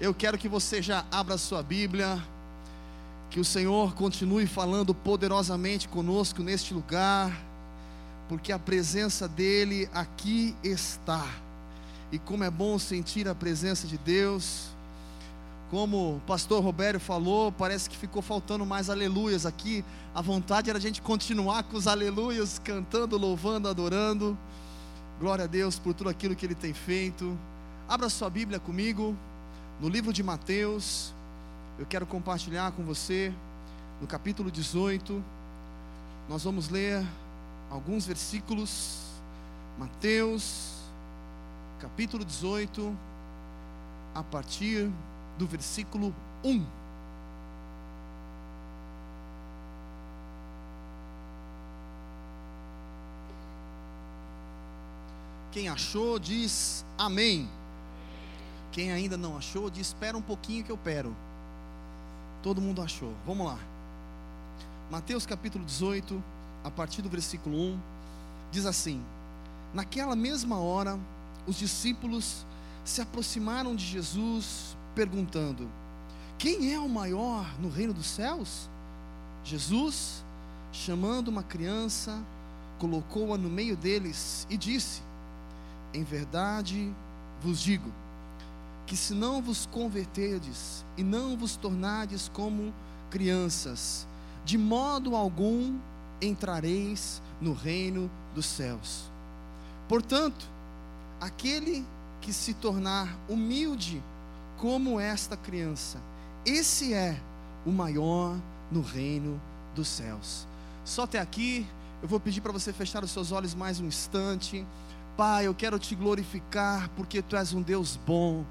Eu quero que você já abra sua Bíblia, que o Senhor continue falando poderosamente conosco neste lugar, porque a presença dEle aqui está. E como é bom sentir a presença de Deus. Como o pastor Roberto falou, parece que ficou faltando mais aleluias aqui. A vontade era a gente continuar com os aleluias, cantando, louvando, adorando. Glória a Deus por tudo aquilo que Ele tem feito. Abra sua Bíblia comigo no livro de Mateus, eu quero compartilhar com você, no capítulo 18, nós vamos ler alguns versículos. Mateus, capítulo 18, a partir do versículo 1. Quem achou, diz amém. Quem ainda não achou, diz: espera um pouquinho que eu pero. Todo mundo achou. Vamos lá. Mateus capítulo 18, a partir do versículo 1, diz assim: Naquela mesma hora, os discípulos se aproximaram de Jesus, perguntando: Quem é o maior no reino dos céus? Jesus, chamando uma criança, colocou-a no meio deles e disse: Em verdade vos digo, que se não vos converterdes e não vos tornardes como crianças, de modo algum entrareis no reino dos céus. Portanto, aquele que se tornar humilde como esta criança, esse é o maior no reino dos céus. Só até aqui, eu vou pedir para você fechar os seus olhos mais um instante. Pai, eu quero te glorificar porque tu és um Deus bom.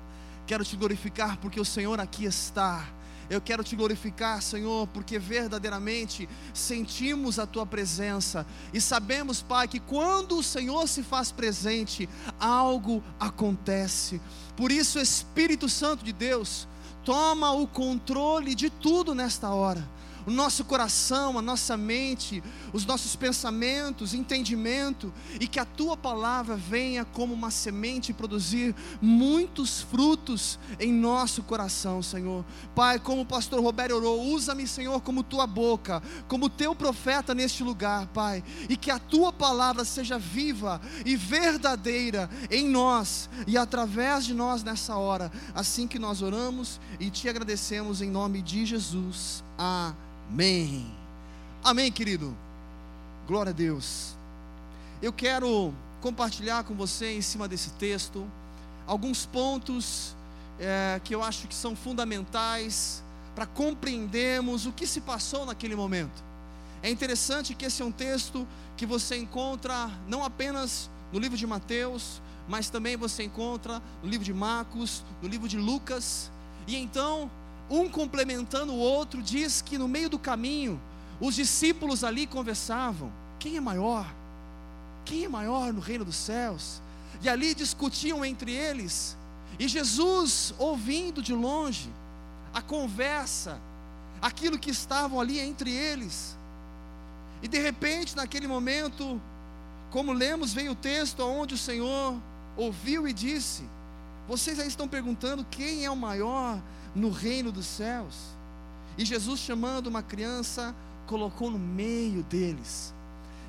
Quero te glorificar porque o Senhor aqui está. Eu quero te glorificar, Senhor, porque verdadeiramente sentimos a tua presença e sabemos, Pai, que quando o Senhor se faz presente, algo acontece. Por isso, Espírito Santo de Deus, toma o controle de tudo nesta hora o nosso coração, a nossa mente, os nossos pensamentos, entendimento, e que a tua palavra venha como uma semente produzir muitos frutos em nosso coração, Senhor. Pai, como o pastor Roberto orou, usa-me, Senhor, como tua boca, como teu profeta neste lugar, Pai, e que a tua palavra seja viva e verdadeira em nós e através de nós nessa hora, assim que nós oramos e te agradecemos em nome de Jesus. Amém. Amém. Amém, querido. Glória a Deus. Eu quero compartilhar com você em cima desse texto alguns pontos é, que eu acho que são fundamentais para compreendermos o que se passou naquele momento. É interessante que esse é um texto que você encontra não apenas no livro de Mateus, mas também você encontra no livro de Marcos, no livro de Lucas. E então um complementando o outro, diz que no meio do caminho, os discípulos ali conversavam: quem é maior? Quem é maior no reino dos céus? E ali discutiam entre eles, e Jesus, ouvindo de longe a conversa, aquilo que estavam ali entre eles, e de repente, naquele momento, como lemos, veio o texto onde o Senhor ouviu e disse: Vocês aí estão perguntando quem é o maior no reino dos céus. E Jesus, chamando uma criança, colocou no meio deles.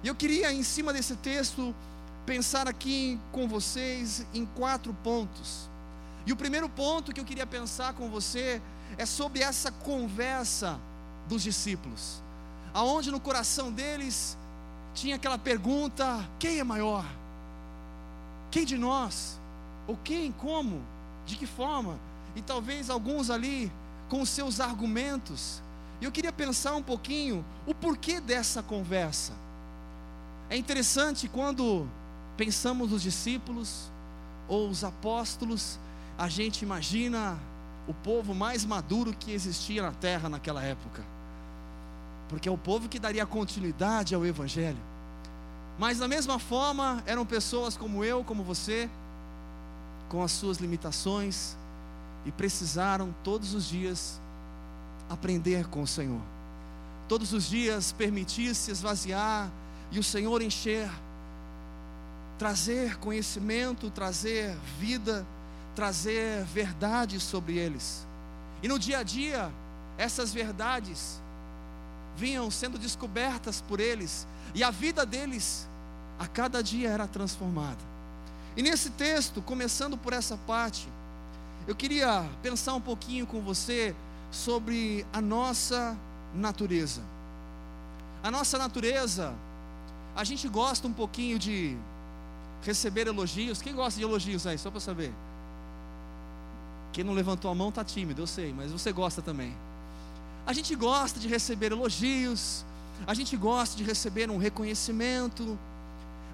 E eu queria, em cima desse texto, pensar aqui com vocês em quatro pontos. E o primeiro ponto que eu queria pensar com você é sobre essa conversa dos discípulos, aonde no coração deles tinha aquela pergunta: quem é maior? Quem de nós? Ou quem? Como? De que forma? e talvez alguns ali com seus argumentos. E eu queria pensar um pouquinho o porquê dessa conversa. É interessante quando pensamos nos discípulos ou os apóstolos, a gente imagina o povo mais maduro que existia na terra naquela época. Porque é o povo que daria continuidade ao evangelho. Mas da mesma forma, eram pessoas como eu, como você, com as suas limitações, e precisaram todos os dias aprender com o Senhor. Todos os dias permitir se esvaziar e o Senhor encher, trazer conhecimento, trazer vida, trazer verdades sobre eles. E no dia a dia, essas verdades vinham sendo descobertas por eles, e a vida deles a cada dia era transformada. E nesse texto, começando por essa parte, eu queria pensar um pouquinho com você sobre a nossa natureza. A nossa natureza, a gente gosta um pouquinho de receber elogios. Quem gosta de elogios aí, só para saber? Quem não levantou a mão está tímido, eu sei, mas você gosta também. A gente gosta de receber elogios, a gente gosta de receber um reconhecimento,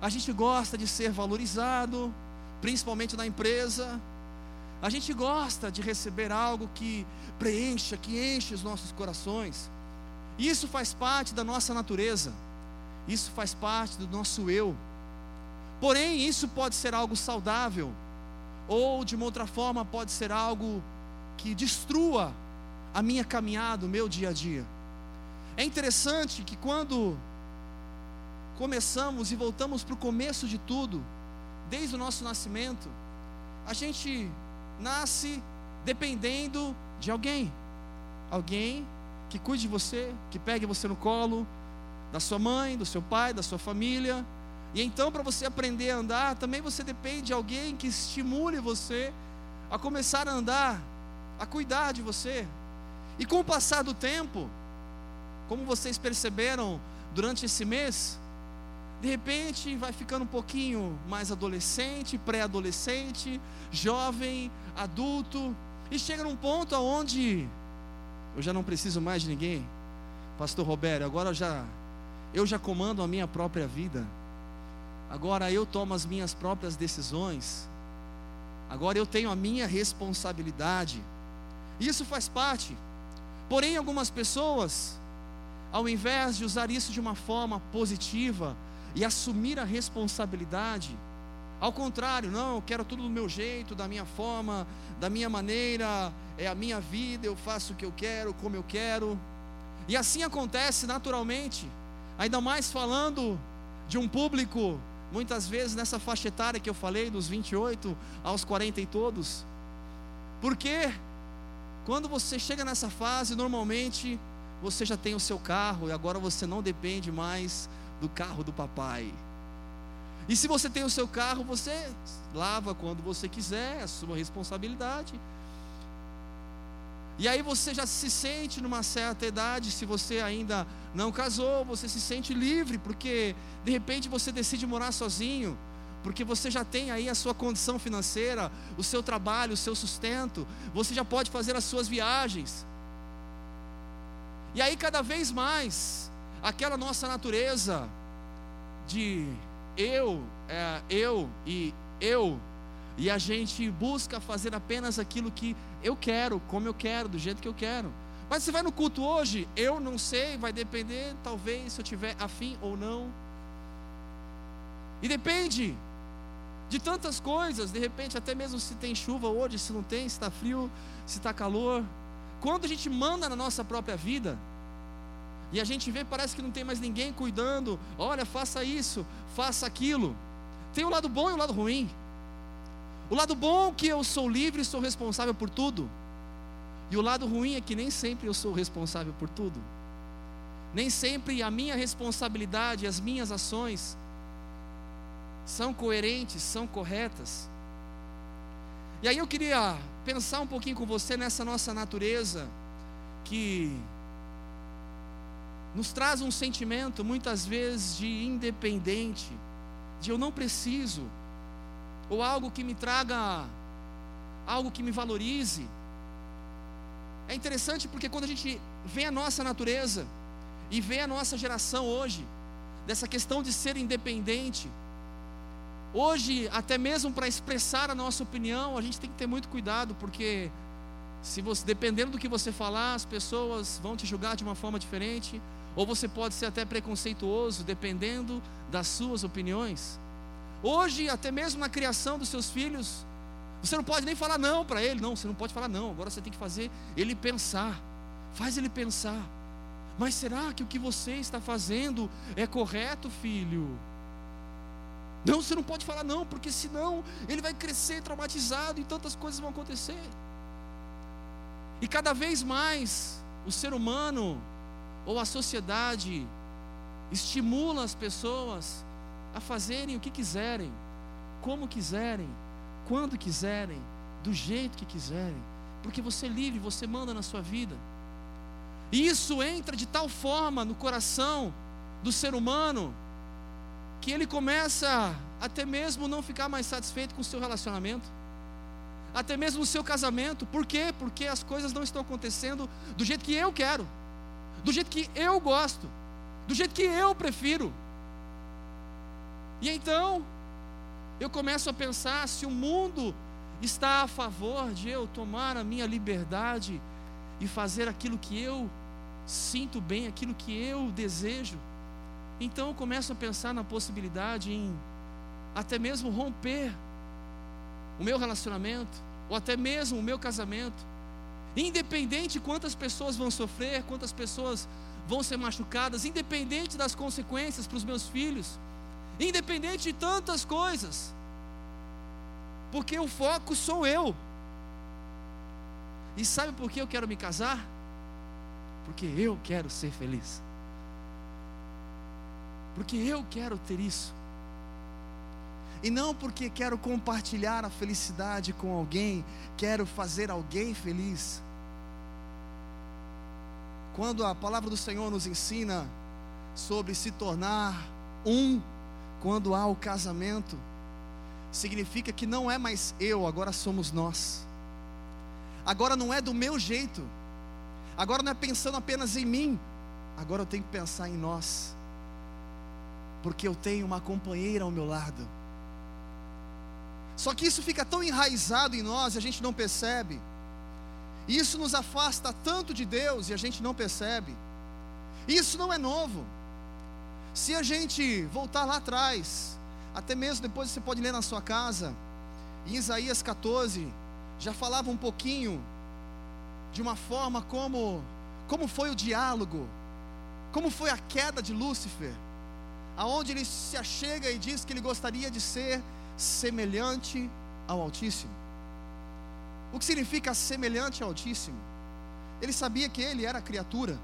a gente gosta de ser valorizado, principalmente na empresa. A gente gosta de receber algo que preencha, que enche os nossos corações. Isso faz parte da nossa natureza. Isso faz parte do nosso eu. Porém, isso pode ser algo saudável, ou de uma outra forma, pode ser algo que destrua a minha caminhada, o meu dia a dia. É interessante que quando começamos e voltamos para o começo de tudo, desde o nosso nascimento, a gente nasce dependendo de alguém. Alguém que cuide de você, que pegue você no colo, da sua mãe, do seu pai, da sua família. E então, para você aprender a andar, também você depende de alguém que estimule você a começar a andar, a cuidar de você, e com o passar do tempo, como vocês perceberam durante esse mês, de repente vai ficando um pouquinho mais adolescente, pré-adolescente, jovem, adulto, e chega num ponto aonde eu já não preciso mais de ninguém. Pastor Roberto, agora eu já eu já comando a minha própria vida. Agora eu tomo as minhas próprias decisões. Agora eu tenho a minha responsabilidade. Isso faz parte Porém, algumas pessoas, ao invés de usar isso de uma forma positiva e assumir a responsabilidade, ao contrário, não, eu quero tudo do meu jeito, da minha forma, da minha maneira, é a minha vida, eu faço o que eu quero, como eu quero. E assim acontece naturalmente, ainda mais falando de um público, muitas vezes nessa faixa etária que eu falei, dos 28 aos 40 e todos. Porque quando você chega nessa fase, normalmente você já tem o seu carro e agora você não depende mais do carro do papai. E se você tem o seu carro, você lava quando você quiser, é a sua responsabilidade. E aí você já se sente numa certa idade, se você ainda não casou, você se sente livre, porque de repente você decide morar sozinho porque você já tem aí a sua condição financeira, o seu trabalho, o seu sustento, você já pode fazer as suas viagens. E aí, cada vez mais, aquela nossa natureza de eu, é, eu e eu, e a gente busca fazer apenas aquilo que eu quero, como eu quero, do jeito que eu quero. Mas você vai no culto hoje, eu não sei, vai depender, talvez, se eu tiver afim ou não. E depende de tantas coisas, de repente, até mesmo se tem chuva hoje, se não tem, se está frio, se está calor. Quando a gente manda na nossa própria vida, e a gente vê, parece que não tem mais ninguém cuidando, olha, faça isso, faça aquilo. Tem o lado bom e o lado ruim. O lado bom é que eu sou livre e sou responsável por tudo. E o lado ruim é que nem sempre eu sou responsável por tudo. Nem sempre a minha responsabilidade, as minhas ações são coerentes, são corretas. E aí eu queria pensar um pouquinho com você nessa nossa natureza que nos traz um sentimento muitas vezes de independente, de eu não preciso, ou algo que me traga algo que me valorize. É interessante porque quando a gente vê a nossa natureza e vê a nossa geração hoje, dessa questão de ser independente, Hoje, até mesmo para expressar a nossa opinião, a gente tem que ter muito cuidado, porque se você, dependendo do que você falar, as pessoas vão te julgar de uma forma diferente, ou você pode ser até preconceituoso, dependendo das suas opiniões. Hoje, até mesmo na criação dos seus filhos, você não pode nem falar não para ele, não, você não pode falar não, agora você tem que fazer ele pensar, faz ele pensar. Mas será que o que você está fazendo é correto, filho? Não, você não pode falar não, porque senão ele vai crescer traumatizado e tantas coisas vão acontecer. E cada vez mais o ser humano ou a sociedade estimula as pessoas a fazerem o que quiserem, como quiserem, quando quiserem, do jeito que quiserem, porque você é livre, você manda na sua vida. E isso entra de tal forma no coração do ser humano que ele começa até mesmo não ficar mais satisfeito com o seu relacionamento, até mesmo o seu casamento. Por quê? Porque as coisas não estão acontecendo do jeito que eu quero, do jeito que eu gosto, do jeito que eu prefiro. E então, eu começo a pensar se o mundo está a favor de eu tomar a minha liberdade e fazer aquilo que eu sinto bem, aquilo que eu desejo. Então eu começo a pensar na possibilidade em até mesmo romper o meu relacionamento, ou até mesmo o meu casamento. Independente de quantas pessoas vão sofrer, quantas pessoas vão ser machucadas, independente das consequências para os meus filhos, independente de tantas coisas, porque o foco sou eu. E sabe por que eu quero me casar? Porque eu quero ser feliz. Porque eu quero ter isso. E não porque quero compartilhar a felicidade com alguém, quero fazer alguém feliz. Quando a palavra do Senhor nos ensina sobre se tornar um, quando há o casamento, significa que não é mais eu, agora somos nós. Agora não é do meu jeito, agora não é pensando apenas em mim, agora eu tenho que pensar em nós, porque eu tenho uma companheira ao meu lado. Só que isso fica tão enraizado em nós e a gente não percebe. Isso nos afasta tanto de Deus e a gente não percebe. Isso não é novo. Se a gente voltar lá atrás, até mesmo depois você pode ler na sua casa, em Isaías 14, já falava um pouquinho de uma forma como como foi o diálogo, como foi a queda de Lúcifer, aonde ele se achega e diz que ele gostaria de ser semelhante ao Altíssimo. O que significa semelhante ao Altíssimo? Ele sabia que ele era criatura,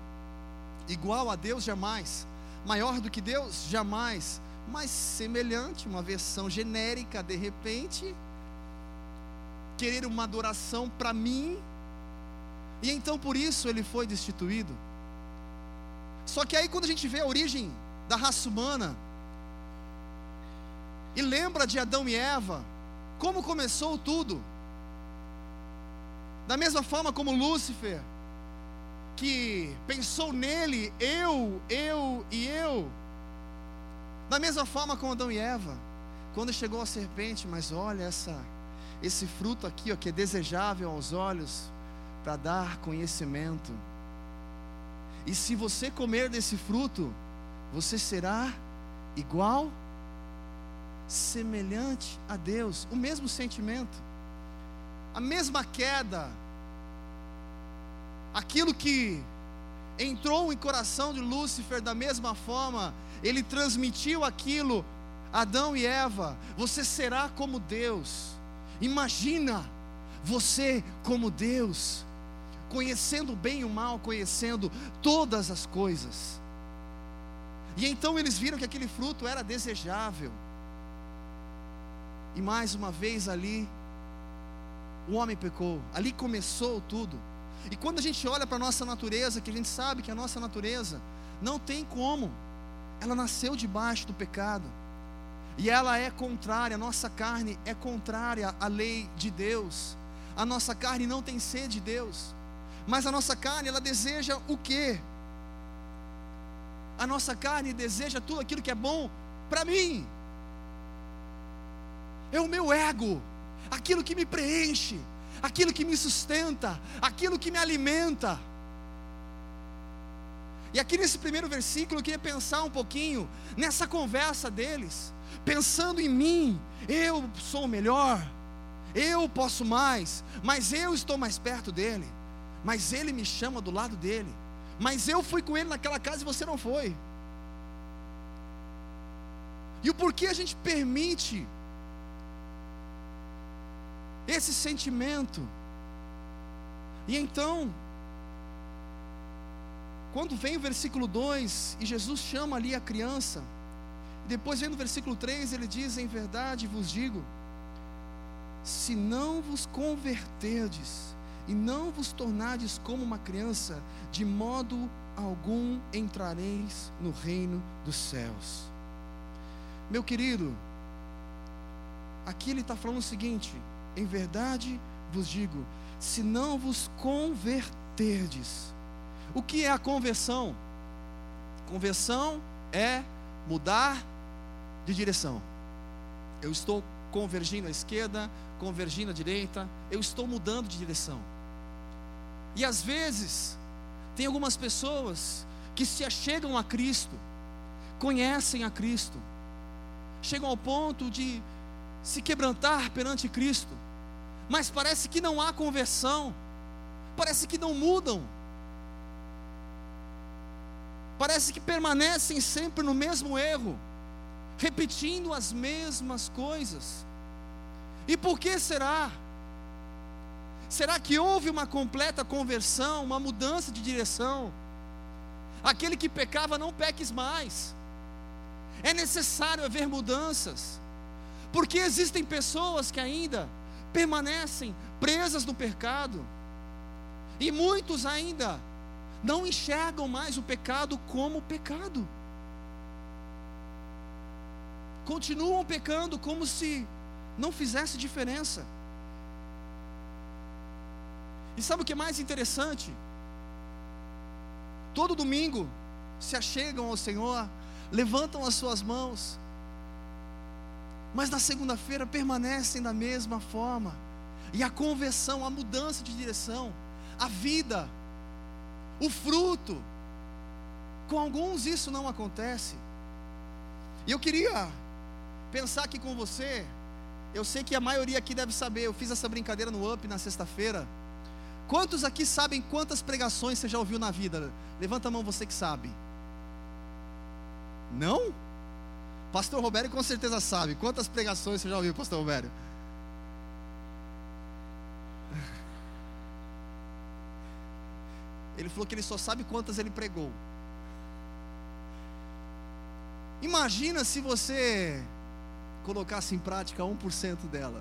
igual a Deus jamais, maior do que Deus jamais, mas semelhante, uma versão genérica, de repente, querer uma adoração para mim, e então por isso ele foi destituído. Só que aí quando a gente vê a origem da raça humana, e lembra de Adão e Eva, como começou tudo. Da mesma forma como Lúcifer, que pensou nele, eu, eu e eu. Da mesma forma com Adão e Eva, quando chegou a serpente, mas olha essa, esse fruto aqui, ó, que é desejável aos olhos, para dar conhecimento. E se você comer desse fruto, você será igual semelhante a Deus, o mesmo sentimento, a mesma queda, aquilo que entrou em coração de Lúcifer da mesma forma, ele transmitiu aquilo a Adão e Eva, você será como Deus. Imagina você como Deus, conhecendo o bem e o mal, conhecendo todas as coisas. E então eles viram que aquele fruto era desejável. E mais uma vez ali, o homem pecou, ali começou tudo. E quando a gente olha para a nossa natureza, que a gente sabe que a nossa natureza não tem como, ela nasceu debaixo do pecado, e ela é contrária, a nossa carne é contrária à lei de Deus, a nossa carne não tem sede de Deus, mas a nossa carne, ela deseja o quê? A nossa carne deseja tudo aquilo que é bom para mim, é o meu ego, aquilo que me preenche, aquilo que me sustenta, aquilo que me alimenta. E aqui nesse primeiro versículo eu queria pensar um pouquinho nessa conversa deles, pensando em mim, eu sou o melhor, eu posso mais, mas eu estou mais perto dele, mas ele me chama do lado dele, mas eu fui com ele naquela casa e você não foi. E o porquê a gente permite esse sentimento. E então, quando vem o versículo 2 e Jesus chama ali a criança, depois vem no versículo 3, ele diz: Em verdade vos digo, se não vos converterdes e não vos tornardes como uma criança, de modo algum entrareis no reino dos céus. Meu querido, aqui ele está falando o seguinte: em verdade vos digo, se não vos converterdes. O que é a conversão? Conversão é mudar de direção. Eu estou convergindo à esquerda, convergindo à direita, eu estou mudando de direção. E às vezes, tem algumas pessoas que se achegam a Cristo, conhecem a Cristo, chegam ao ponto de se quebrantar perante Cristo, mas parece que não há conversão, parece que não mudam, parece que permanecem sempre no mesmo erro, repetindo as mesmas coisas. E por que será? Será que houve uma completa conversão, uma mudança de direção? Aquele que pecava, não peques mais. É necessário haver mudanças, porque existem pessoas que ainda permanecem presas no pecado, e muitos ainda não enxergam mais o pecado como pecado, continuam pecando como se não fizesse diferença. E sabe o que é mais interessante? Todo domingo se achegam ao Senhor, levantam as suas mãos, mas na segunda-feira permanecem da mesma forma. E a conversão, a mudança de direção, a vida, o fruto, com alguns isso não acontece. E eu queria pensar aqui com você, eu sei que a maioria aqui deve saber, eu fiz essa brincadeira no UP na sexta-feira. Quantos aqui sabem quantas pregações você já ouviu na vida? Levanta a mão você que sabe. Não? Pastor Robério com certeza sabe. Quantas pregações você já ouviu, Pastor Robério? Ele falou que ele só sabe quantas ele pregou. Imagina se você colocasse em prática 1% dela.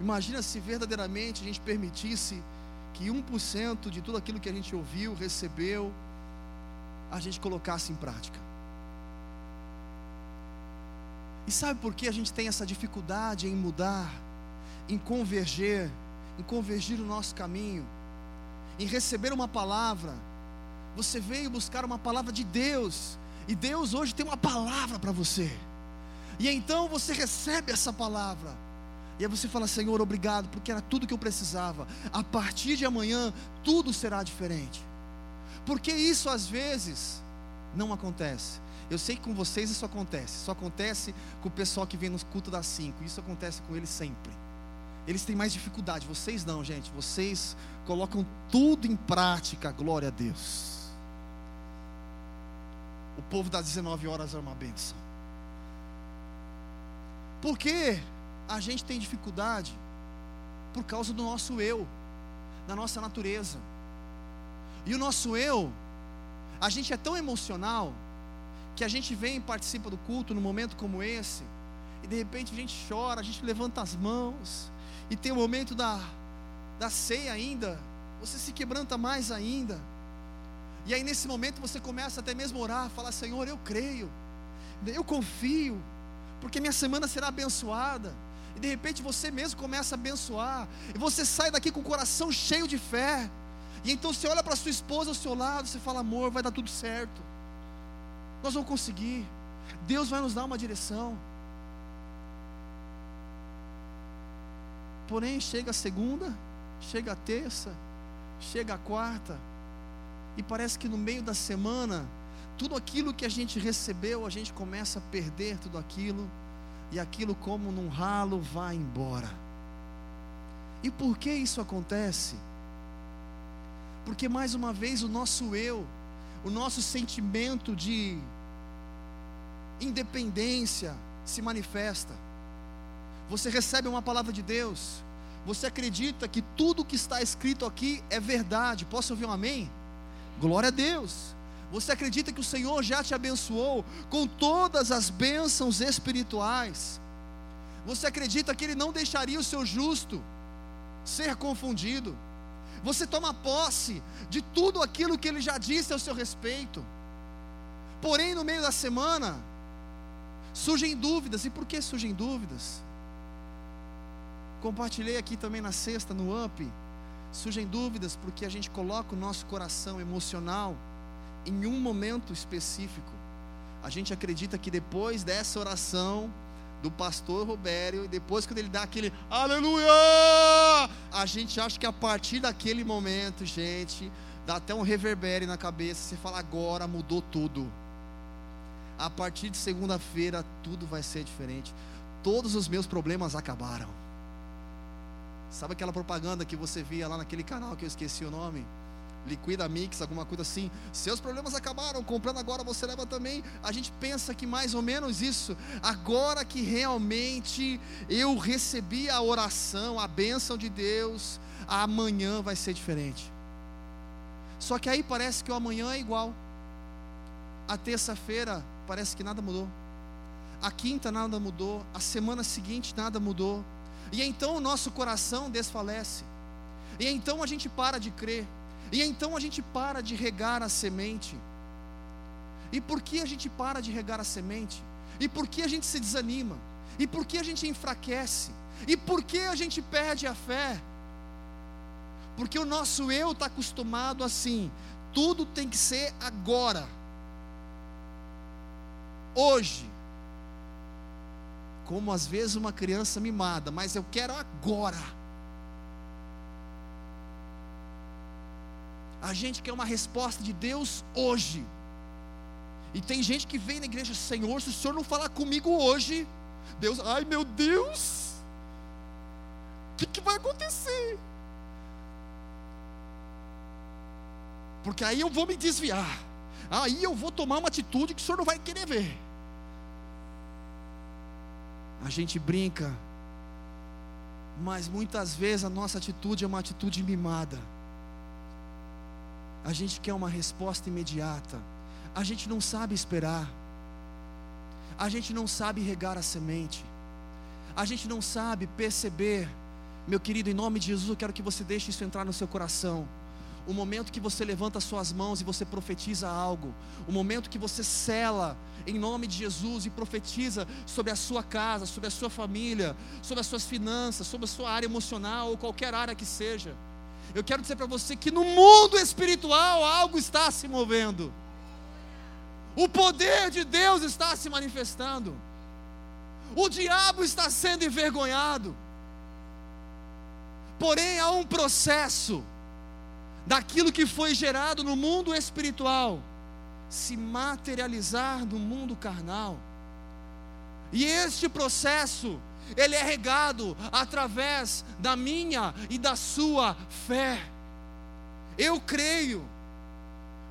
Imagina se verdadeiramente a gente permitisse que 1% de tudo aquilo que a gente ouviu, recebeu, a gente colocasse em prática. E sabe por que a gente tem essa dificuldade em mudar, em converger, em convergir o nosso caminho, em receber uma palavra? Você veio buscar uma palavra de Deus, e Deus hoje tem uma palavra para você. E então você recebe essa palavra. E aí você fala, Senhor, obrigado, porque era tudo que eu precisava. A partir de amanhã, tudo será diferente. Porque isso às vezes não acontece. Eu sei que com vocês isso acontece. Isso acontece com o pessoal que vem nos cultos das 5. Isso acontece com eles sempre. Eles têm mais dificuldade. Vocês não, gente. Vocês colocam tudo em prática. Glória a Deus. O povo das 19 horas é uma benção. Por que a gente tem dificuldade? Por causa do nosso eu, da nossa natureza. E o nosso eu, a gente é tão emocional que a gente vem e participa do culto num momento como esse, e de repente a gente chora, a gente levanta as mãos, e tem o momento da, da ceia ainda, você se quebranta mais ainda. E aí nesse momento você começa até mesmo a orar, falar: Senhor, eu creio, eu confio, porque minha semana será abençoada. E de repente você mesmo começa a abençoar, e você sai daqui com o coração cheio de fé. E então você olha para sua esposa ao seu lado, você fala: Amor, vai dar tudo certo. Nós vamos conseguir. Deus vai nos dar uma direção. Porém, chega a segunda, chega a terça, chega a quarta, e parece que no meio da semana, tudo aquilo que a gente recebeu, a gente começa a perder tudo aquilo, e aquilo, como num ralo, vai embora. E por que isso acontece? Porque mais uma vez o nosso eu, o nosso sentimento de independência se manifesta. Você recebe uma palavra de Deus, você acredita que tudo que está escrito aqui é verdade. Posso ouvir um amém? Glória a Deus. Você acredita que o Senhor já te abençoou com todas as bênçãos espirituais? Você acredita que Ele não deixaria o seu justo ser confundido? Você toma posse de tudo aquilo que Ele já disse ao seu respeito. Porém, no meio da semana, surgem dúvidas. E por que surgem dúvidas? Compartilhei aqui também na sexta, no UP. Surgem dúvidas porque a gente coloca o nosso coração emocional em um momento específico. A gente acredita que depois dessa oração do pastor Robério, e depois quando ele dá aquele aleluia, a gente acha que a partir daquele momento, gente, dá até um reverbere na cabeça, você fala agora mudou tudo. A partir de segunda-feira tudo vai ser diferente. Todos os meus problemas acabaram. Sabe aquela propaganda que você via lá naquele canal que eu esqueci o nome? Liquida Mix, alguma coisa assim. Seus problemas acabaram, comprando agora você leva também. A gente pensa que mais ou menos isso. Agora que realmente eu recebi a oração, a bênção de Deus, amanhã vai ser diferente. Só que aí parece que o amanhã é igual. A terça-feira parece que nada mudou. A quinta nada mudou. A semana seguinte nada mudou. E então o nosso coração desfalece. E então a gente para de crer. E então a gente para de regar a semente. E por que a gente para de regar a semente? E por que a gente se desanima? E por que a gente enfraquece? E por que a gente perde a fé? Porque o nosso eu está acostumado assim, tudo tem que ser agora, hoje, como às vezes uma criança mimada, mas eu quero agora. A gente quer uma resposta de Deus hoje. E tem gente que vem na igreja, Senhor, se o Senhor não falar comigo hoje, Deus, ai meu Deus, o que, que vai acontecer? Porque aí eu vou me desviar, aí eu vou tomar uma atitude que o Senhor não vai querer ver. A gente brinca, mas muitas vezes a nossa atitude é uma atitude mimada. A gente quer uma resposta imediata. A gente não sabe esperar. A gente não sabe regar a semente. A gente não sabe perceber. Meu querido, em nome de Jesus, eu quero que você deixe isso entrar no seu coração o momento que você levanta suas mãos e você profetiza algo, o momento que você cela em nome de Jesus e profetiza sobre a sua casa, sobre a sua família, sobre as suas finanças, sobre a sua área emocional ou qualquer área que seja. Eu quero dizer para você que no mundo espiritual algo está se movendo. O poder de Deus está se manifestando. O diabo está sendo envergonhado. Porém, há um processo daquilo que foi gerado no mundo espiritual se materializar no mundo carnal. E este processo, ele é regado através da minha e da sua fé. Eu creio.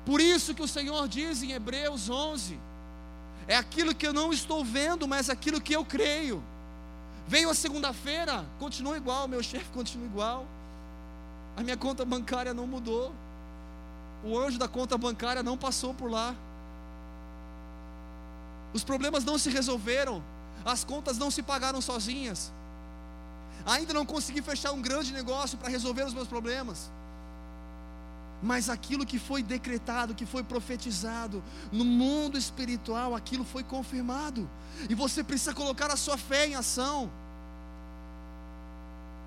Por isso que o Senhor diz em Hebreus 11: é aquilo que eu não estou vendo, mas aquilo que eu creio. Veio a segunda-feira, continua igual, meu chefe continua igual. A minha conta bancária não mudou. O anjo da conta bancária não passou por lá. Os problemas não se resolveram. As contas não se pagaram sozinhas. Ainda não consegui fechar um grande negócio para resolver os meus problemas. Mas aquilo que foi decretado, que foi profetizado no mundo espiritual, aquilo foi confirmado. E você precisa colocar a sua fé em ação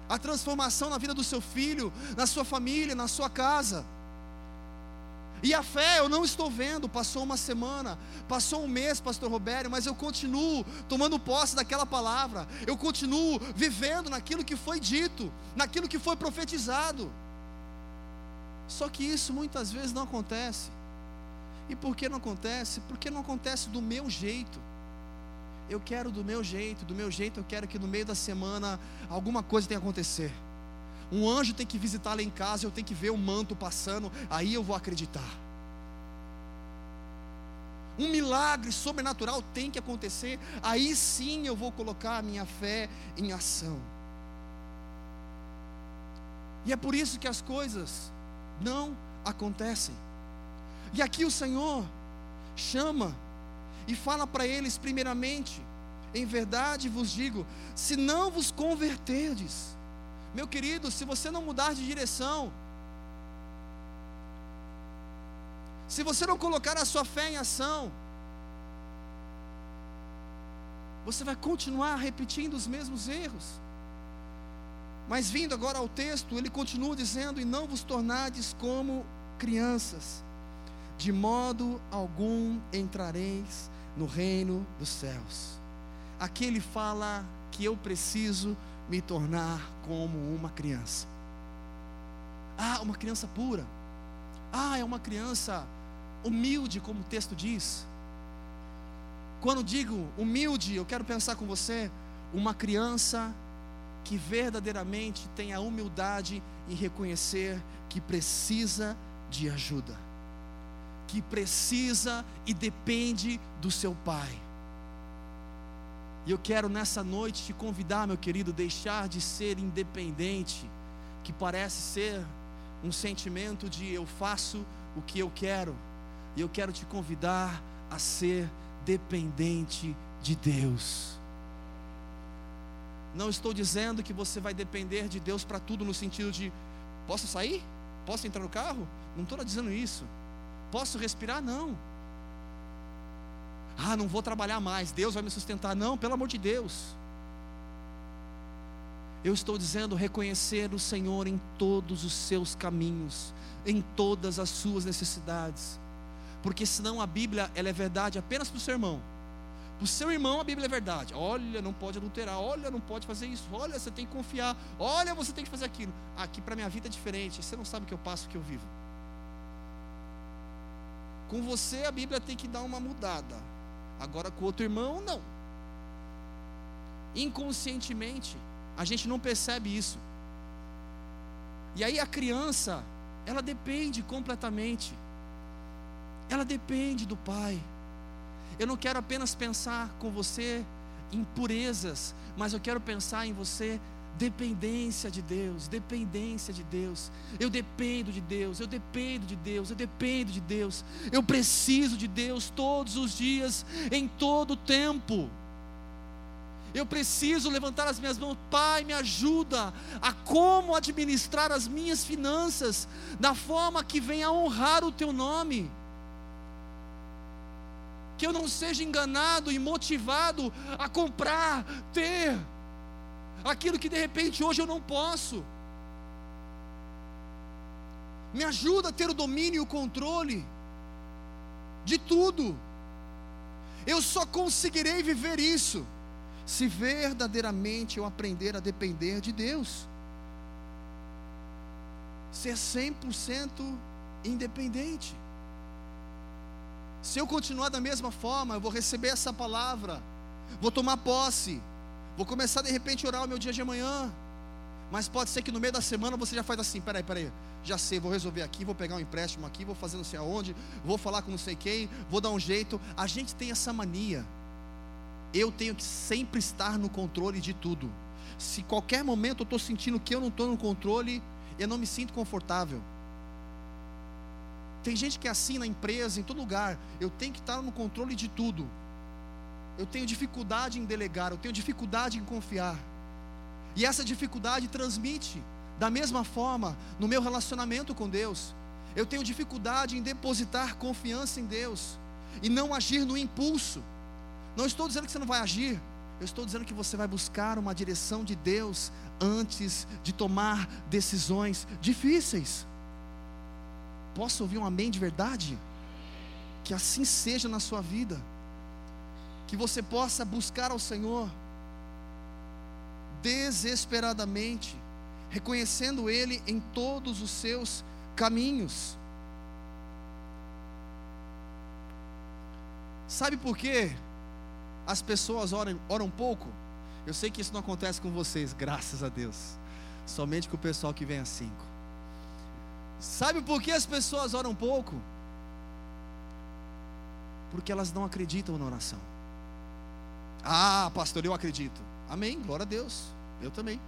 a transformação na vida do seu filho, na sua família, na sua casa. E a fé eu não estou vendo, passou uma semana, passou um mês, pastor Robério, mas eu continuo tomando posse daquela palavra, eu continuo vivendo naquilo que foi dito, naquilo que foi profetizado. Só que isso muitas vezes não acontece. E por que não acontece? Porque não acontece do meu jeito eu quero do meu jeito, do meu jeito eu quero que no meio da semana alguma coisa tenha acontecer. Um anjo tem que visitar lá em casa, eu tenho que ver o manto passando, aí eu vou acreditar. um milagre sobrenatural tem que acontecer, aí sim eu vou colocar a minha fé em ação. E é por isso que as coisas não acontecem. E aqui o Senhor chama e fala para eles, primeiramente, em verdade vos digo, se não vos converterdes, meu querido, se você não mudar de direção, se você não colocar a sua fé em ação, você vai continuar repetindo os mesmos erros. Mas vindo agora ao texto, ele continua dizendo: E não vos tornades como crianças, de modo algum entrareis no reino dos céus. Aqui ele fala que eu preciso me tornar como uma criança. Ah, uma criança pura. Ah, é uma criança humilde, como o texto diz. Quando digo humilde, eu quero pensar com você, uma criança que verdadeiramente tem a humildade em reconhecer que precisa de ajuda, que precisa e depende do seu pai. E eu quero nessa noite te convidar, meu querido, deixar de ser independente, que parece ser um sentimento de eu faço o que eu quero, e eu quero te convidar a ser dependente de Deus. Não estou dizendo que você vai depender de Deus para tudo no sentido de posso sair? Posso entrar no carro? Não estou dizendo isso. Posso respirar? Não. Ah, não vou trabalhar mais, Deus vai me sustentar. Não, pelo amor de Deus. Eu estou dizendo reconhecer o Senhor em todos os seus caminhos, em todas as suas necessidades porque senão a Bíblia ela é verdade apenas para o seu irmão. Para o seu irmão a Bíblia é verdade. Olha, não pode adulterar. Olha, não pode fazer isso. Olha, você tem que confiar. Olha, você tem que fazer aquilo. Aqui para minha vida é diferente. Você não sabe o que eu passo, o que eu vivo. Com você a Bíblia tem que dar uma mudada. Agora com outro irmão, não. Inconscientemente, a gente não percebe isso. E aí a criança, ela depende completamente ela depende do Pai. Eu não quero apenas pensar com você em purezas, mas eu quero pensar em você dependência de Deus, dependência de Deus. Eu dependo de Deus, eu dependo de Deus, eu dependo de Deus. Eu preciso de Deus todos os dias, em todo o tempo. Eu preciso levantar as minhas mãos, Pai, me ajuda a como administrar as minhas finanças da forma que venha honrar o teu nome que eu não seja enganado e motivado a comprar, ter aquilo que de repente hoje eu não posso. Me ajuda a ter o domínio e o controle de tudo. Eu só conseguirei viver isso se verdadeiramente eu aprender a depender de Deus. Ser 100% independente. Se eu continuar da mesma forma, eu vou receber essa palavra, vou tomar posse, vou começar de repente a orar o meu dia de amanhã. Mas pode ser que no meio da semana você já faz assim: peraí, peraí, já sei, vou resolver aqui, vou pegar um empréstimo aqui, vou fazer não sei aonde, vou falar com não sei quem, vou dar um jeito. A gente tem essa mania. Eu tenho que sempre estar no controle de tudo. Se qualquer momento eu estou sentindo que eu não estou no controle, eu não me sinto confortável. Tem gente que é assim na empresa, em todo lugar. Eu tenho que estar no controle de tudo. Eu tenho dificuldade em delegar, eu tenho dificuldade em confiar. E essa dificuldade transmite da mesma forma no meu relacionamento com Deus. Eu tenho dificuldade em depositar confiança em Deus e não agir no impulso. Não estou dizendo que você não vai agir, eu estou dizendo que você vai buscar uma direção de Deus antes de tomar decisões difíceis. Posso ouvir um amém de verdade? Que assim seja na sua vida. Que você possa buscar ao Senhor desesperadamente, reconhecendo Ele em todos os seus caminhos. Sabe por quê? As pessoas oram, oram pouco. Eu sei que isso não acontece com vocês, graças a Deus. Somente com o pessoal que vem às cinco. Sabe por que as pessoas oram pouco? Porque elas não acreditam na oração. Ah, pastor, eu acredito. Amém, glória a Deus. Eu também.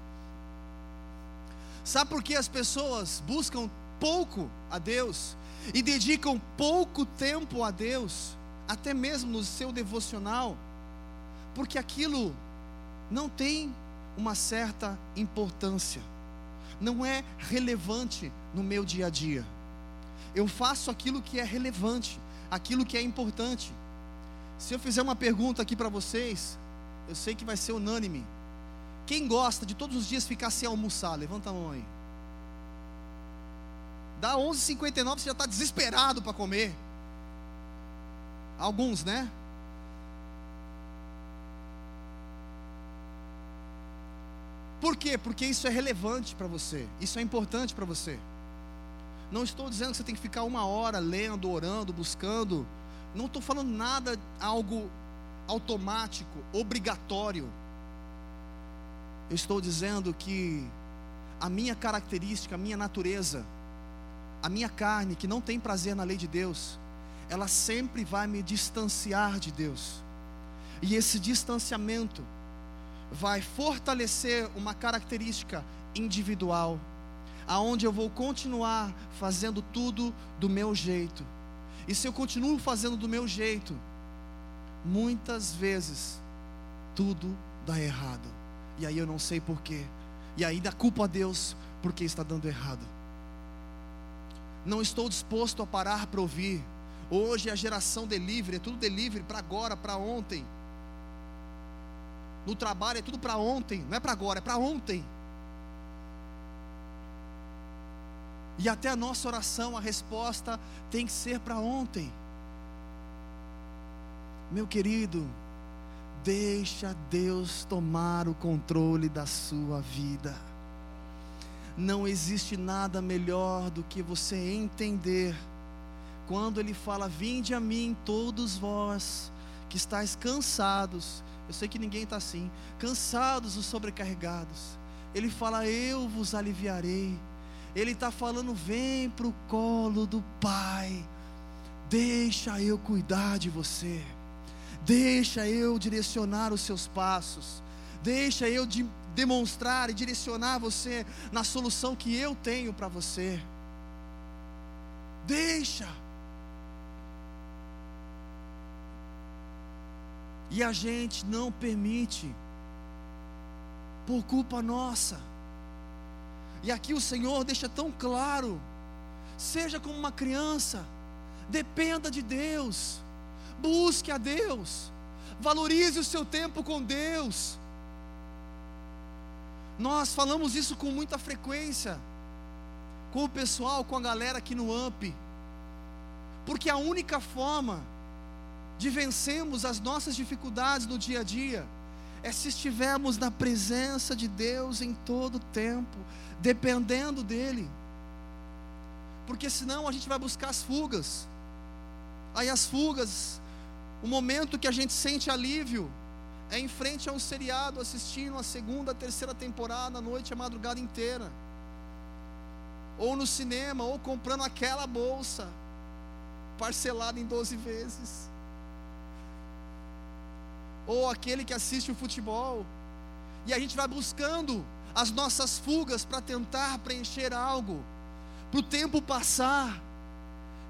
Sabe por que as pessoas buscam pouco a Deus e dedicam pouco tempo a Deus, até mesmo no seu devocional? Porque aquilo não tem uma certa importância, não é relevante no meu dia a dia. Eu faço aquilo que é relevante, aquilo que é importante. Se eu fizer uma pergunta aqui para vocês, eu sei que vai ser unânime. Quem gosta de todos os dias ficar sem almoçar? Levanta a mão aí. Dá 11h59, você já está desesperado para comer. Alguns, né? Por quê? Porque isso é relevante para você, isso é importante para você. Não estou dizendo que você tem que ficar uma hora lendo, orando, buscando. Não estou falando nada, algo automático, obrigatório. Eu estou dizendo que a minha característica, a minha natureza, a minha carne, que não tem prazer na lei de Deus, ela sempre vai me distanciar de Deus. E esse distanciamento vai fortalecer uma característica individual, aonde eu vou continuar fazendo tudo do meu jeito. E se eu continuo fazendo do meu jeito, muitas vezes tudo dá errado. E aí eu não sei porquê. E ainda culpo a Deus porque está dando errado. Não estou disposto a parar para ouvir. Hoje é a geração delivery, é tudo delivery para agora, para ontem. No trabalho é tudo para ontem, não é para agora, é para ontem. E até a nossa oração, a resposta tem que ser para ontem. Meu querido, deixa Deus tomar o controle da sua vida. Não existe nada melhor do que você entender quando ele fala: "Vinde a mim todos vós que estáis cansados". Eu sei que ninguém está assim, cansados ou sobrecarregados. Ele fala: "Eu vos aliviarei". Ele está falando: vem para o colo do Pai, deixa eu cuidar de você, deixa eu direcionar os seus passos, deixa eu de demonstrar e direcionar você na solução que eu tenho para você. Deixa. E a gente não permite, por culpa nossa. E aqui o Senhor deixa tão claro: seja como uma criança, dependa de Deus, busque a Deus, valorize o seu tempo com Deus. Nós falamos isso com muita frequência, com o pessoal, com a galera aqui no AMP, porque a única forma de vencermos as nossas dificuldades no dia a dia é se estivermos na presença de Deus em todo o tempo, dependendo dEle. Porque senão a gente vai buscar as fugas. Aí as fugas, o momento que a gente sente alívio, é em frente a um seriado assistindo a segunda, a terceira temporada, a noite, a madrugada inteira. Ou no cinema, ou comprando aquela bolsa, parcelada em 12 vezes. Ou aquele que assiste o futebol. E a gente vai buscando as nossas fugas para tentar preencher algo, para o tempo passar.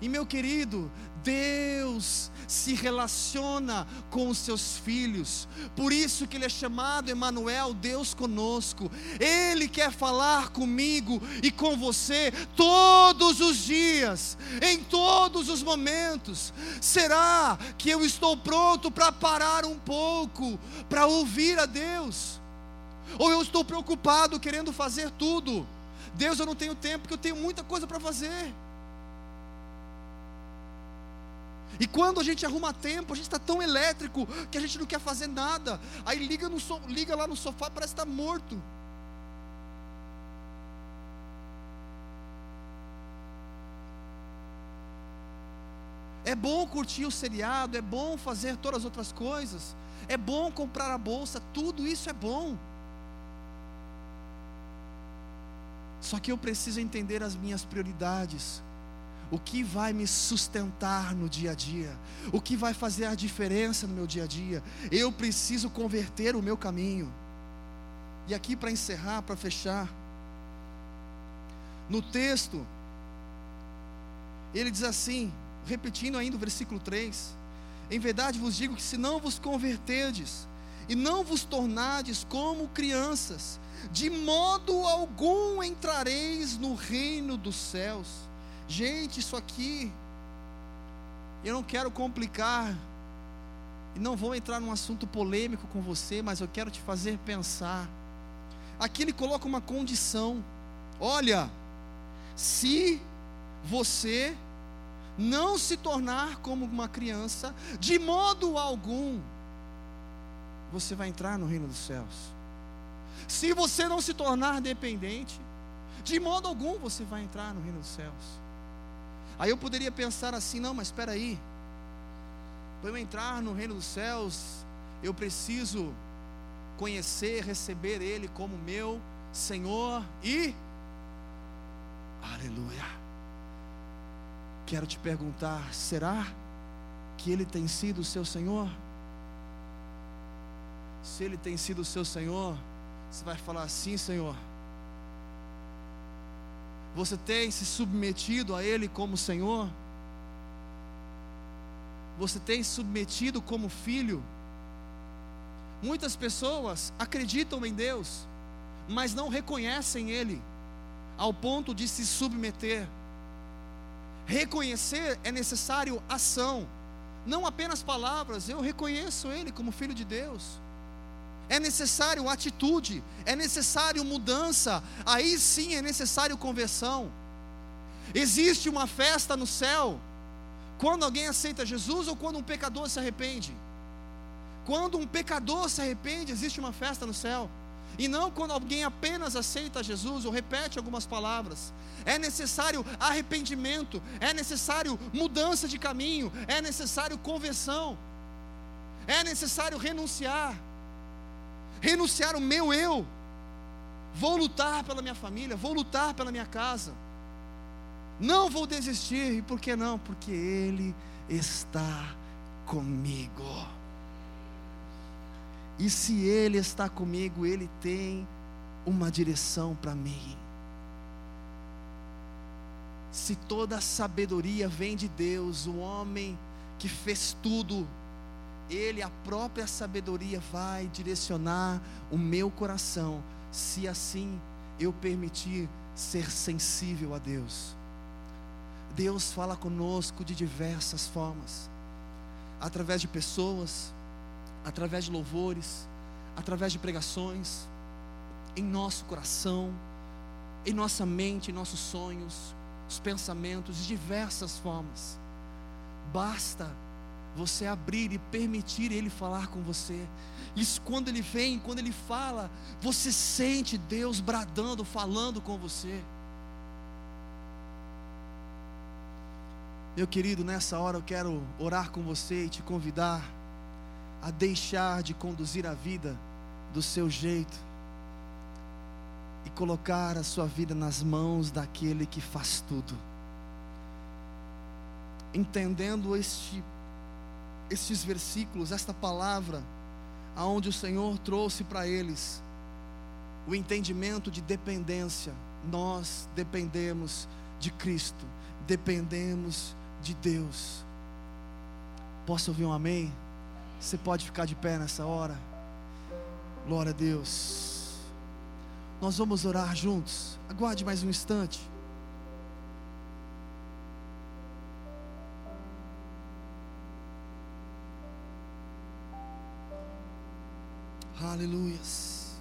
E meu querido, Deus se relaciona com os seus filhos. Por isso que ele é chamado Emanuel, Deus conosco. Ele quer falar comigo e com você todos os dias, em todos os momentos. Será que eu estou pronto para parar um pouco para ouvir a Deus? Ou eu estou preocupado querendo fazer tudo? Deus, eu não tenho tempo, porque eu tenho muita coisa para fazer. E quando a gente arruma tempo, a gente está tão elétrico que a gente não quer fazer nada. Aí liga, no so, liga lá no sofá, parece estar tá morto. É bom curtir o seriado, é bom fazer todas as outras coisas, é bom comprar a bolsa, tudo isso é bom. Só que eu preciso entender as minhas prioridades o que vai me sustentar no dia a dia, o que vai fazer a diferença no meu dia a dia. Eu preciso converter o meu caminho. E aqui para encerrar, para fechar, no texto, ele diz assim, repetindo ainda o versículo 3: Em verdade vos digo que se não vos converterdes e não vos tornardes como crianças, de modo algum entrareis no reino dos céus. Gente, isso aqui, eu não quero complicar, e não vou entrar num assunto polêmico com você, mas eu quero te fazer pensar. Aqui ele coloca uma condição: olha, se você não se tornar como uma criança, de modo algum, você vai entrar no reino dos céus. Se você não se tornar dependente, de modo algum você vai entrar no reino dos céus. Aí eu poderia pensar assim: não, mas espera aí. Para eu entrar no reino dos céus, eu preciso conhecer, receber Ele como meu Senhor e. Aleluia. Quero te perguntar: será que Ele tem sido o seu Senhor? Se Ele tem sido o seu Senhor, você vai falar assim, Senhor. Você tem se submetido a Ele como Senhor? Você tem se submetido como filho? Muitas pessoas acreditam em Deus, mas não reconhecem Ele, ao ponto de se submeter. Reconhecer é necessário ação, não apenas palavras. Eu reconheço Ele como Filho de Deus é necessário atitude, é necessário mudança, aí sim é necessário conversão. Existe uma festa no céu quando alguém aceita Jesus ou quando um pecador se arrepende. Quando um pecador se arrepende, existe uma festa no céu. E não quando alguém apenas aceita Jesus ou repete algumas palavras. É necessário arrependimento, é necessário mudança de caminho, é necessário conversão, é necessário renunciar renunciar o meu eu. Vou lutar pela minha família, vou lutar pela minha casa. Não vou desistir. E por que não? Porque Ele está comigo. E se Ele está comigo, Ele tem uma direção para mim. Se toda a sabedoria vem de Deus, o homem que fez tudo ele, a própria sabedoria, vai direcionar o meu coração, se assim eu permitir ser sensível a Deus. Deus fala conosco de diversas formas, através de pessoas, através de louvores, através de pregações, em nosso coração, em nossa mente, em nossos sonhos, os pensamentos, de diversas formas. Basta você abrir e permitir Ele falar com você. Isso quando Ele vem, quando Ele fala, você sente Deus bradando, falando com você. Meu querido, nessa hora eu quero orar com você e te convidar a deixar de conduzir a vida do seu jeito e colocar a sua vida nas mãos daquele que faz tudo. Entendendo este estes versículos, esta palavra, aonde o Senhor trouxe para eles o entendimento de dependência. Nós dependemos de Cristo, dependemos de Deus. Posso ouvir um amém? Você pode ficar de pé nessa hora? Glória a Deus. Nós vamos orar juntos. Aguarde mais um instante. Aleluias.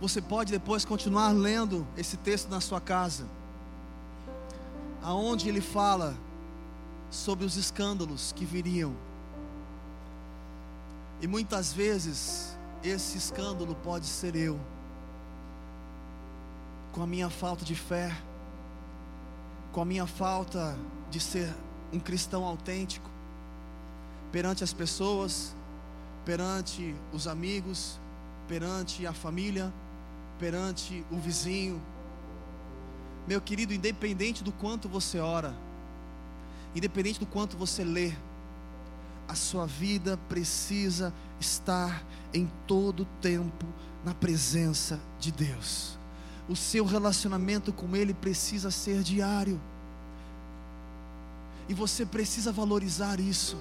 Você pode depois continuar lendo esse texto na sua casa, aonde ele fala sobre os escândalos que viriam. E muitas vezes esse escândalo pode ser eu, com a minha falta de fé, com a minha falta de ser um cristão autêntico, perante as pessoas, perante os amigos, perante a família, perante o vizinho. Meu querido, independente do quanto você ora, independente do quanto você lê, a sua vida precisa estar em todo tempo na presença de Deus. O seu relacionamento com Ele precisa ser diário. E você precisa valorizar isso.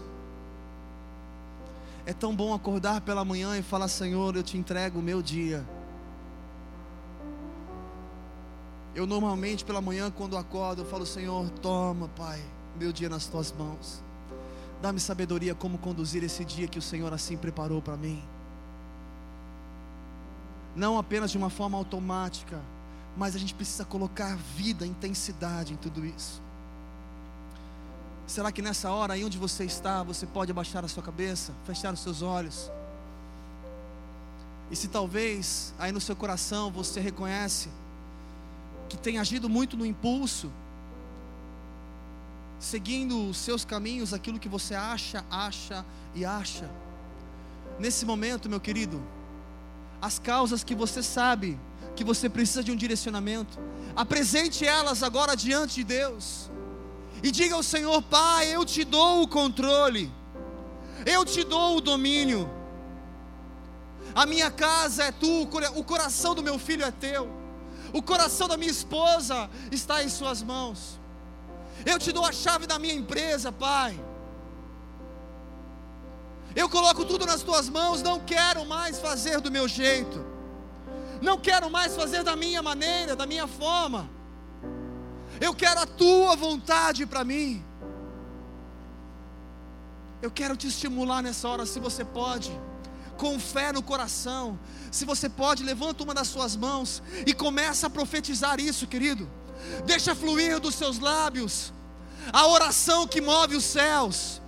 É tão bom acordar pela manhã e falar: Senhor, eu te entrego o meu dia. Eu normalmente pela manhã, quando acordo, eu falo: Senhor, toma, Pai, meu dia nas tuas mãos. Dá-me sabedoria como conduzir esse dia que o Senhor assim preparou para mim. Não apenas de uma forma automática, mas a gente precisa colocar vida, intensidade em tudo isso. Será que nessa hora, aí onde você está, você pode abaixar a sua cabeça, fechar os seus olhos? E se talvez aí no seu coração você reconhece que tem agido muito no impulso, seguindo os seus caminhos, aquilo que você acha, acha e acha. Nesse momento, meu querido, as causas que você sabe que você precisa de um direcionamento, apresente elas agora diante de Deus. E diga ao Senhor: Pai, eu te dou o controle, eu te dou o domínio. A minha casa é tu, o coração do meu filho é teu, o coração da minha esposa está em Suas mãos. Eu te dou a chave da minha empresa, Pai. Eu coloco tudo nas tuas mãos, não quero mais fazer do meu jeito, não quero mais fazer da minha maneira, da minha forma. Eu quero a tua vontade para mim. Eu quero te estimular nessa hora, se você pode, com fé no coração. Se você pode, levanta uma das suas mãos e começa a profetizar isso, querido. Deixa fluir dos seus lábios a oração que move os céus,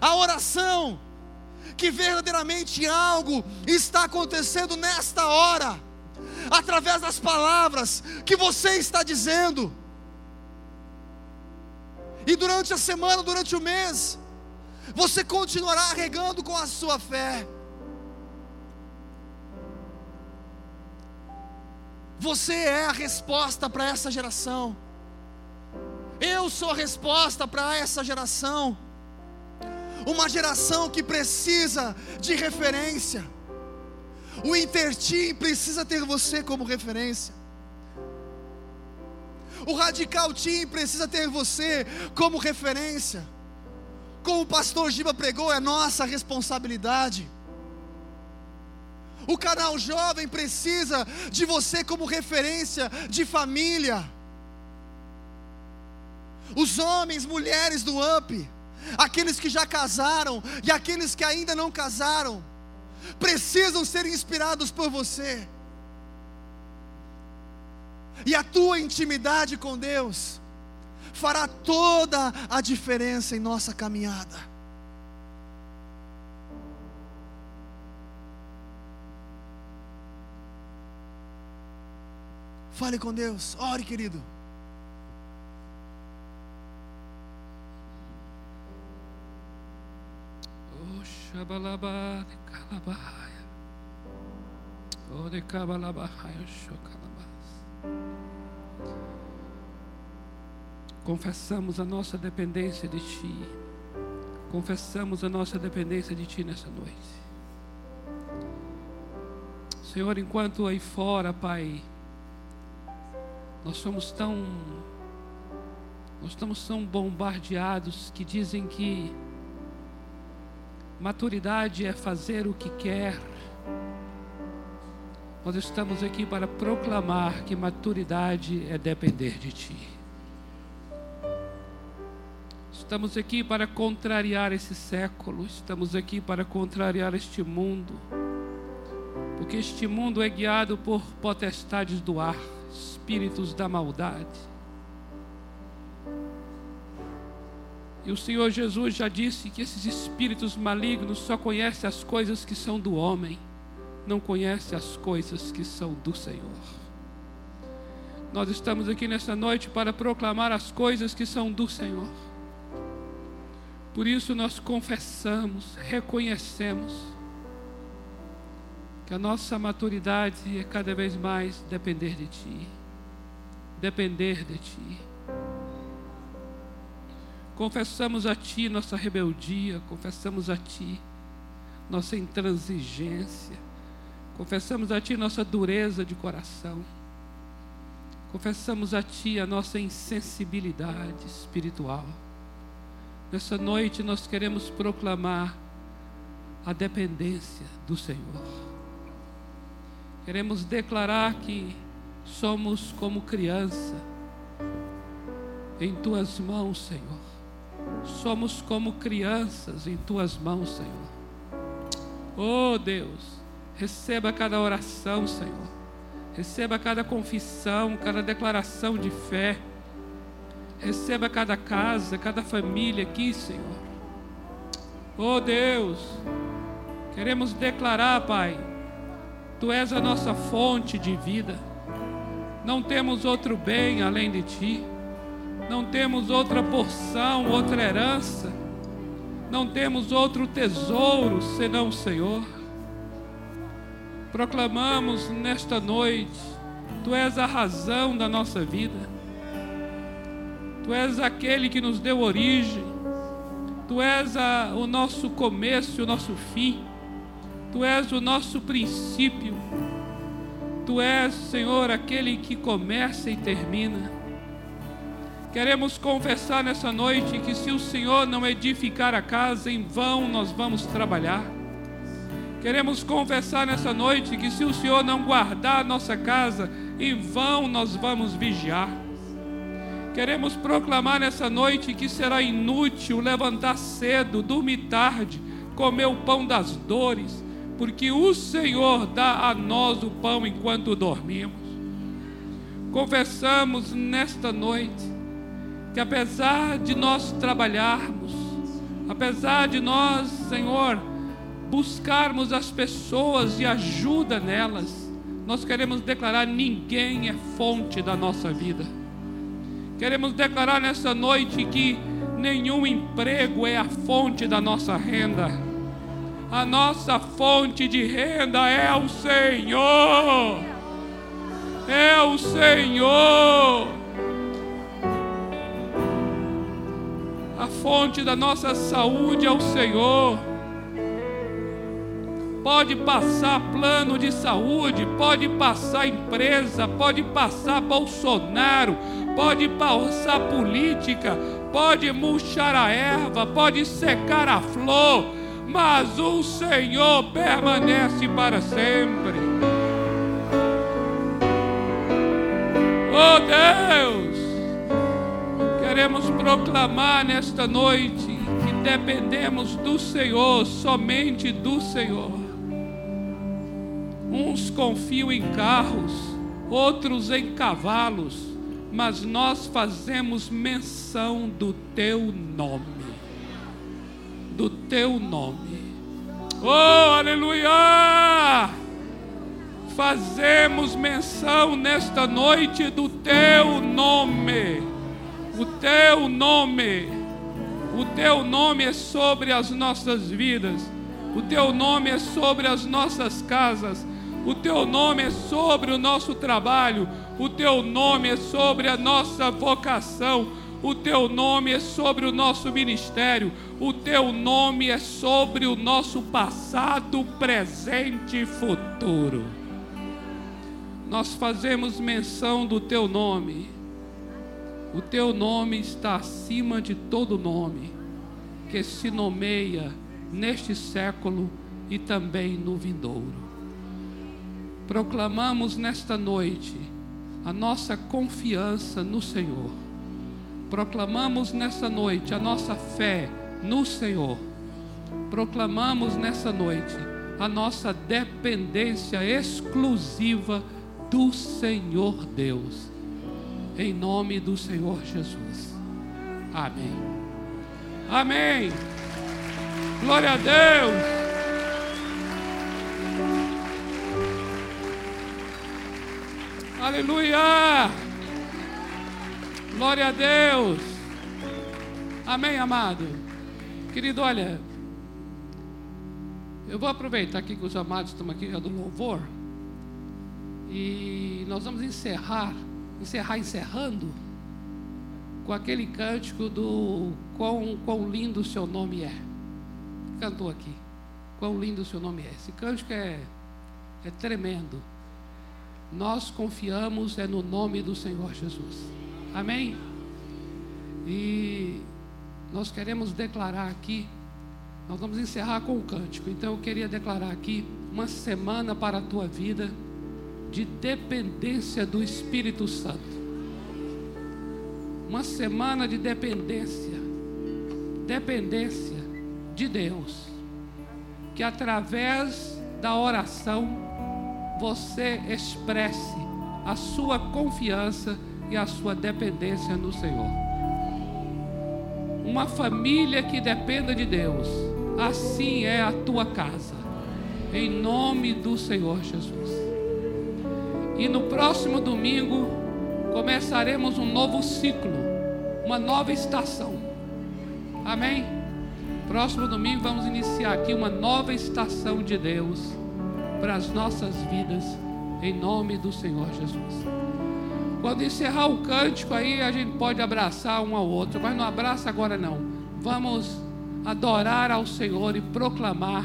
a oração que verdadeiramente algo está acontecendo nesta hora, através das palavras que você está dizendo. E durante a semana, durante o mês, você continuará regando com a sua fé. Você é a resposta para essa geração. Eu sou a resposta para essa geração. Uma geração que precisa de referência. O Intertim precisa ter você como referência. O Radical Team precisa ter você como referência. Como o pastor Giba pregou, é nossa responsabilidade. O canal jovem precisa de você como referência de família. Os homens, mulheres do UP, aqueles que já casaram e aqueles que ainda não casaram, precisam ser inspirados por você e a tua intimidade com Deus fará toda a diferença em nossa caminhada. Fale com Deus, ore, querido. Oh, Shabalaba, Kalabaya. Oh, de Kabalabahaya, Shokalabas. Confessamos a nossa dependência de Ti. Confessamos a nossa dependência de Ti nessa noite. Senhor, enquanto aí fora, Pai, nós somos tão. Nós estamos tão bombardeados que dizem que maturidade é fazer o que quer. Nós estamos aqui para proclamar que maturidade é depender de Ti. Estamos aqui para contrariar esse século, estamos aqui para contrariar este mundo, porque este mundo é guiado por potestades do ar, espíritos da maldade. E o Senhor Jesus já disse que esses espíritos malignos só conhecem as coisas que são do homem, não conhecem as coisas que são do Senhor. Nós estamos aqui nessa noite para proclamar as coisas que são do Senhor. Por isso nós confessamos, reconhecemos que a nossa maturidade é cada vez mais depender de Ti depender de Ti. Confessamos a Ti nossa rebeldia, confessamos a Ti nossa intransigência, confessamos a Ti nossa dureza de coração, confessamos a Ti a nossa insensibilidade espiritual. Nessa noite nós queremos proclamar a dependência do Senhor. Queremos declarar que somos como criança em tuas mãos, Senhor. Somos como crianças em tuas mãos, Senhor. Oh Deus, receba cada oração, Senhor. Receba cada confissão, cada declaração de fé. Receba cada casa, cada família aqui, Senhor. Oh Deus, queremos declarar, Pai, Tu és a nossa fonte de vida. Não temos outro bem além de Ti. Não temos outra porção, outra herança. Não temos outro tesouro senão o Senhor. Proclamamos nesta noite: Tu és a razão da nossa vida. Tu és aquele que nos deu origem. Tu és a, o nosso começo e o nosso fim. Tu és o nosso princípio. Tu és, Senhor, aquele que começa e termina. Queremos confessar nessa noite que se o Senhor não edificar a casa, em vão nós vamos trabalhar. Queremos confessar nessa noite que se o Senhor não guardar a nossa casa, em vão nós vamos vigiar. Queremos proclamar nessa noite que será inútil levantar cedo, dormir tarde, comer o pão das dores, porque o Senhor dá a nós o pão enquanto dormimos. Confessamos nesta noite que apesar de nós trabalharmos, apesar de nós, Senhor, buscarmos as pessoas e ajuda nelas, nós queremos declarar: ninguém é fonte da nossa vida. Queremos declarar nessa noite que nenhum emprego é a fonte da nossa renda. A nossa fonte de renda é o Senhor. É o Senhor. A fonte da nossa saúde é o Senhor. Pode passar plano de saúde, pode passar empresa, pode passar Bolsonaro, pode passar política, pode murchar a erva, pode secar a flor, mas o Senhor permanece para sempre. Oh Deus, queremos proclamar nesta noite que dependemos do Senhor, somente do Senhor. Uns confiam em carros, outros em cavalos, mas nós fazemos menção do teu nome. Do teu nome. Oh, aleluia! Fazemos menção nesta noite do teu nome. O teu nome. O teu nome é sobre as nossas vidas. O teu nome é sobre as nossas casas. O teu nome é sobre o nosso trabalho, o teu nome é sobre a nossa vocação, o teu nome é sobre o nosso ministério, o teu nome é sobre o nosso passado, presente e futuro. Nós fazemos menção do teu nome. O teu nome está acima de todo nome que se nomeia neste século e também no vindouro proclamamos nesta noite a nossa confiança no Senhor. Proclamamos nessa noite a nossa fé no Senhor. Proclamamos nessa noite a nossa dependência exclusiva do Senhor Deus. Em nome do Senhor Jesus. Amém. Amém. Glória a Deus. Aleluia! Glória a Deus! Amém, amado? Querido, olha, eu vou aproveitar aqui que os amados estão aqui do louvor e nós vamos encerrar encerrar encerrando com aquele cântico do quão, quão lindo o seu nome é. Cantou aqui. Quão lindo o seu nome é. Esse cântico é, é tremendo. Nós confiamos é no nome do Senhor Jesus. Amém? E nós queremos declarar aqui, nós vamos encerrar com o cântico. Então eu queria declarar aqui uma semana para a tua vida de dependência do Espírito Santo. Uma semana de dependência. Dependência de Deus. Que através da oração você expresse a sua confiança e a sua dependência no Senhor. Uma família que dependa de Deus, assim é a tua casa, em nome do Senhor Jesus. E no próximo domingo começaremos um novo ciclo, uma nova estação. Amém? Próximo domingo vamos iniciar aqui uma nova estação de Deus para as nossas vidas, em nome do Senhor Jesus. Quando encerrar o cântico, aí a gente pode abraçar um ao outro, mas não abraça agora não. Vamos adorar ao Senhor e proclamar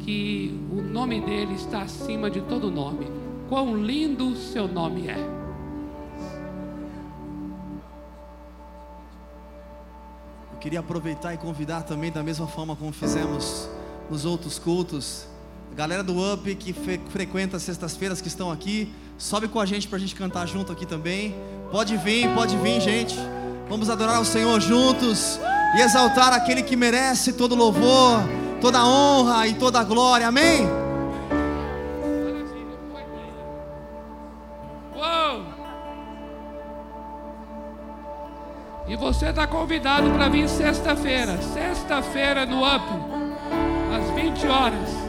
que o nome dele está acima de todo nome. Quão lindo seu nome é. Queria aproveitar e convidar também, da mesma forma como fizemos nos outros cultos, galera do UP que frequenta as sextas-feiras que estão aqui, Sobe com a gente para a gente cantar junto aqui também. Pode vir, pode vir, gente. Vamos adorar o Senhor juntos e exaltar aquele que merece todo louvor, toda honra e toda glória. Amém? Uou! E você está convidado para vir sexta-feira. Sexta-feira no UP, às 20 horas.